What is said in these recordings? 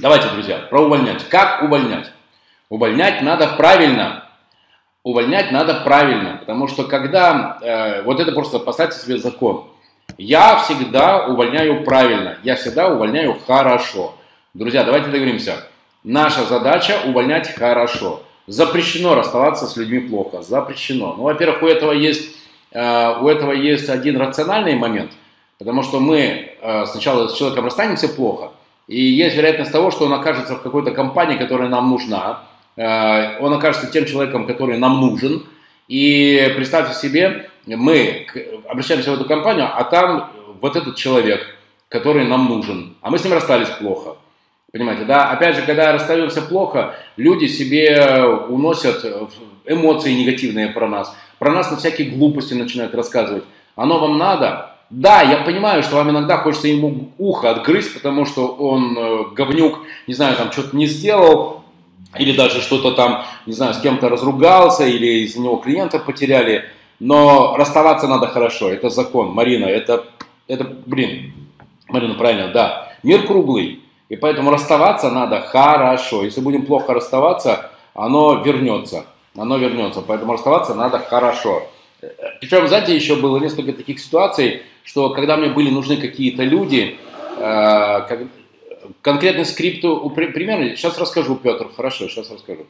Давайте, друзья, про увольнять. Как увольнять? Увольнять надо правильно. Увольнять надо правильно, потому что когда, э, вот это просто поставьте себе закон. Я всегда увольняю правильно, я всегда увольняю хорошо. Друзья, давайте договоримся. Наша задача увольнять хорошо. Запрещено расставаться с людьми плохо, запрещено. Ну, во-первых, у этого есть, э, у этого есть один рациональный момент, потому что мы э, сначала с человеком расстанемся плохо, и есть вероятность того, что он окажется в какой-то компании, которая нам нужна, э, он окажется тем человеком, который нам нужен, и представьте себе, мы обращаемся в эту компанию, а там вот этот человек, который нам нужен, а мы с ним расстались плохо. Понимаете, да? Опять же, когда расстаемся плохо, люди себе уносят эмоции негативные про нас. Про нас на всякие глупости начинают рассказывать. Оно вам надо? Да, я понимаю, что вам иногда хочется ему ухо отгрызть, потому что он э, говнюк, не знаю, там что-то не сделал, или даже что-то там, не знаю, с кем-то разругался, или из-за него клиента потеряли. Но расставаться надо хорошо, это закон, Марина, это, это, блин, Марина, правильно, да. Мир круглый, и поэтому расставаться надо хорошо. Если будем плохо расставаться, оно вернется. Оно вернется. Поэтому расставаться надо хорошо. Причем, знаете, еще было несколько таких ситуаций, что когда мне были нужны какие-то люди, э, как, конкретный скрипт, примерно, сейчас расскажу, Петр, хорошо, сейчас расскажу.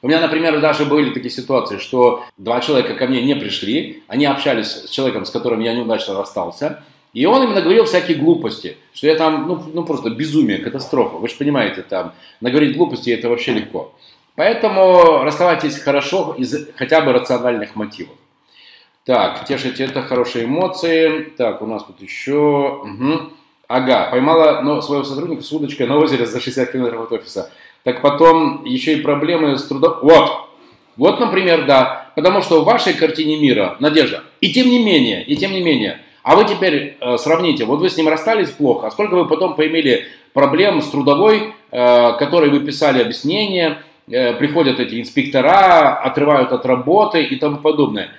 У меня, например, даже были такие ситуации, что два человека ко мне не пришли, они общались с человеком, с которым я неудачно расстался, и он именно говорил всякие глупости, что я там, ну, ну просто безумие, катастрофа. Вы же понимаете, там, наговорить глупости это вообще легко. Поэтому расставайтесь хорошо из хотя бы рациональных мотивов. Так, тешите это хорошие эмоции. Так, у нас тут еще... Угу. Ага, поймала но, своего сотрудника с удочкой на озере за 60 километров от офиса. Так потом еще и проблемы с трудом... Вот, вот, например, да. Потому что в вашей картине мира, Надежда, и тем не менее, и тем не менее, а вы теперь э, сравните, вот вы с ним расстались плохо, а сколько вы потом поимели проблем с трудовой, э, которой вы писали объяснение, э, приходят эти инспектора, отрывают от работы и тому подобное.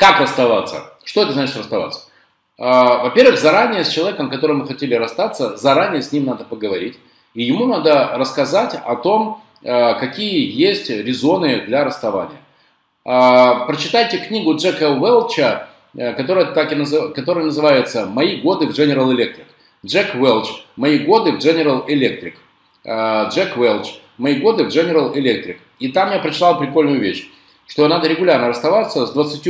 Как расставаться? Что это значит расставаться? Э, во-первых, заранее с человеком, которым мы хотели расстаться, заранее с ним надо поговорить. И ему надо рассказать о том, э, какие есть резоны для расставания. Э, прочитайте книгу Джека Уэлча которая, так и назыв... которая называется «Мои годы в General Electric». Джек Уэлч «Мои годы в General Electric». Джек Уэлч «Мои годы в General Electric». И там я прочитал прикольную вещь, что надо регулярно расставаться с 20...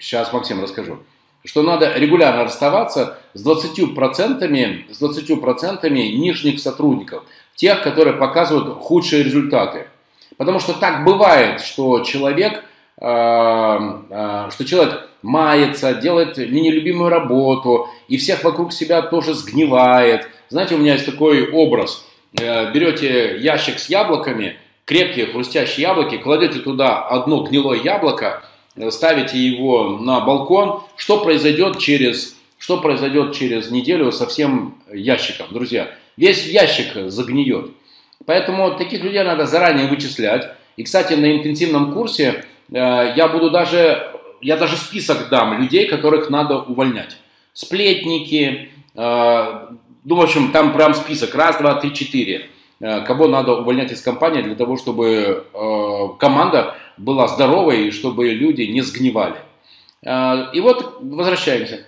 Сейчас, Максим, расскажу. Что надо регулярно расставаться с 20%, с 20% нижних сотрудников, тех, которые показывают худшие результаты. Потому что так бывает, что человек Эм, э, что человек мается, делает нелюбимую работу, и всех вокруг себя тоже сгнивает. Знаете, у меня есть такой образ. Э, берете ящик с яблоками, крепкие хрустящие яблоки, кладете туда одно гнилое яблоко, э, ставите его на балкон. Что произойдет через, что произойдет через неделю со всем ящиком, друзья? Весь ящик загниет. Поэтому таких людей надо заранее вычислять. И, кстати, на интенсивном курсе Э, я буду даже, я даже список дам людей, которых надо увольнять. Сплетники, э, ну, в общем, там прям список, раз, два, три, четыре. Э, кого надо увольнять из компании для того, чтобы команда была здоровой и чтобы люди не сгнивали. И вот возвращаемся.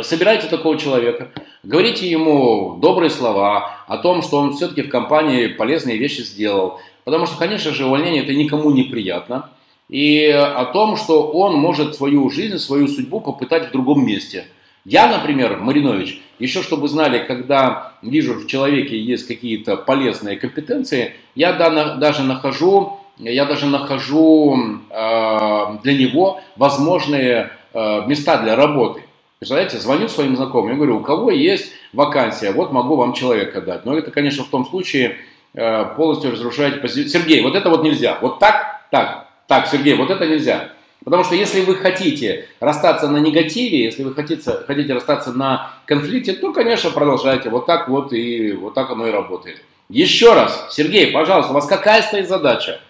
Собирайте такого человека, говорите ему добрые слова о том, что он все-таки в компании полезные вещи сделал. Потому что, конечно же, увольнение это никому не приятно и о том, что он может свою жизнь, свою судьбу попытать в другом месте. Я, например, Маринович, еще чтобы знали, когда вижу в человеке есть какие-то полезные компетенции, я даже нахожу, я даже нахожу э, для него возможные э, места для работы. Представляете, звоню своим знакомым, я говорю, у кого есть вакансия, вот могу вам человека дать. Но это, конечно, в том случае э, полностью разрушает позицию. Сергей, вот это вот нельзя. Вот так, так, так, Сергей, вот это нельзя. Потому что если вы хотите расстаться на негативе, если вы хотите, хотите расстаться на конфликте, то, конечно, продолжайте. Вот так вот и вот так оно и работает. Еще раз, Сергей, пожалуйста, у вас какая стоит задача?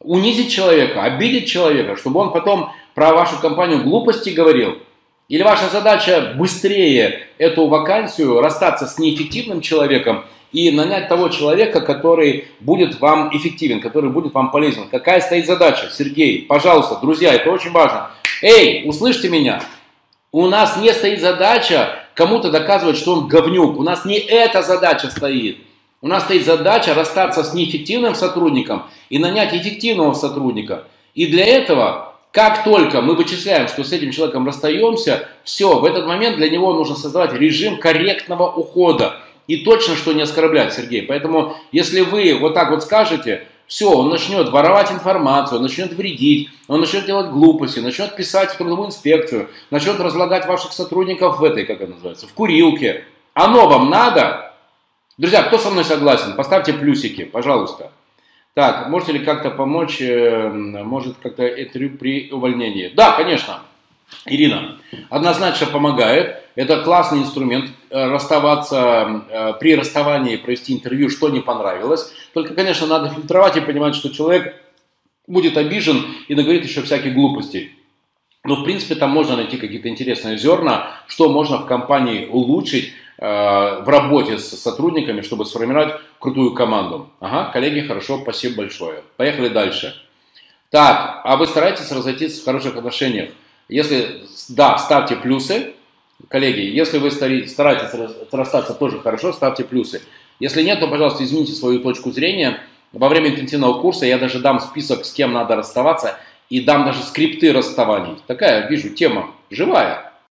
Унизить человека, обидеть человека, чтобы он потом про вашу компанию глупости говорил. Или ваша задача быстрее эту вакансию расстаться с неэффективным человеком и нанять того человека, который будет вам эффективен, который будет вам полезен. Какая стоит задача? Сергей, пожалуйста, друзья, это очень важно. Эй, услышьте меня. У нас не стоит задача кому-то доказывать, что он говнюк. У нас не эта задача стоит. У нас стоит задача расстаться с неэффективным сотрудником и нанять эффективного сотрудника. И для этого, как только мы вычисляем, что с этим человеком расстаемся, все, в этот момент для него нужно создавать режим корректного ухода. И точно, что не оскорблять, Сергей. Поэтому, если вы вот так вот скажете, все, он начнет воровать информацию, он начнет вредить, он начнет делать глупости, начнет писать в трудовую инспекцию, начнет разлагать ваших сотрудников в этой, как это называется, в курилке. Оно вам надо? Друзья, кто со мной согласен? Поставьте плюсики, пожалуйста. Так, можете ли как-то помочь, э, может как-то интервью при увольнении? Да, конечно. Ирина, однозначно помогает. Это классный инструмент э, расставаться, э, при расставании провести интервью, что не понравилось. Только, конечно, надо фильтровать и понимать, что человек будет обижен и наговорит еще всяких глупостей. Но, в принципе, там можно найти какие-то интересные зерна, что можно в компании улучшить, Э, в работе с сотрудниками, чтобы сформировать крутую команду. Ага, коллеги, хорошо, спасибо большое. Поехали дальше. Так, а вы стараетесь разойтись в хороших отношениях? Если да, ставьте плюсы. Коллеги, если вы стараетесь расстаться тоже хорошо, ставьте плюсы. Если нет, то, пожалуйста, измените свою точку зрения. Во время интенсивного курса я даже дам список, с кем надо расставаться, и дам даже скрипты расставаний. Такая, вижу, тема живая.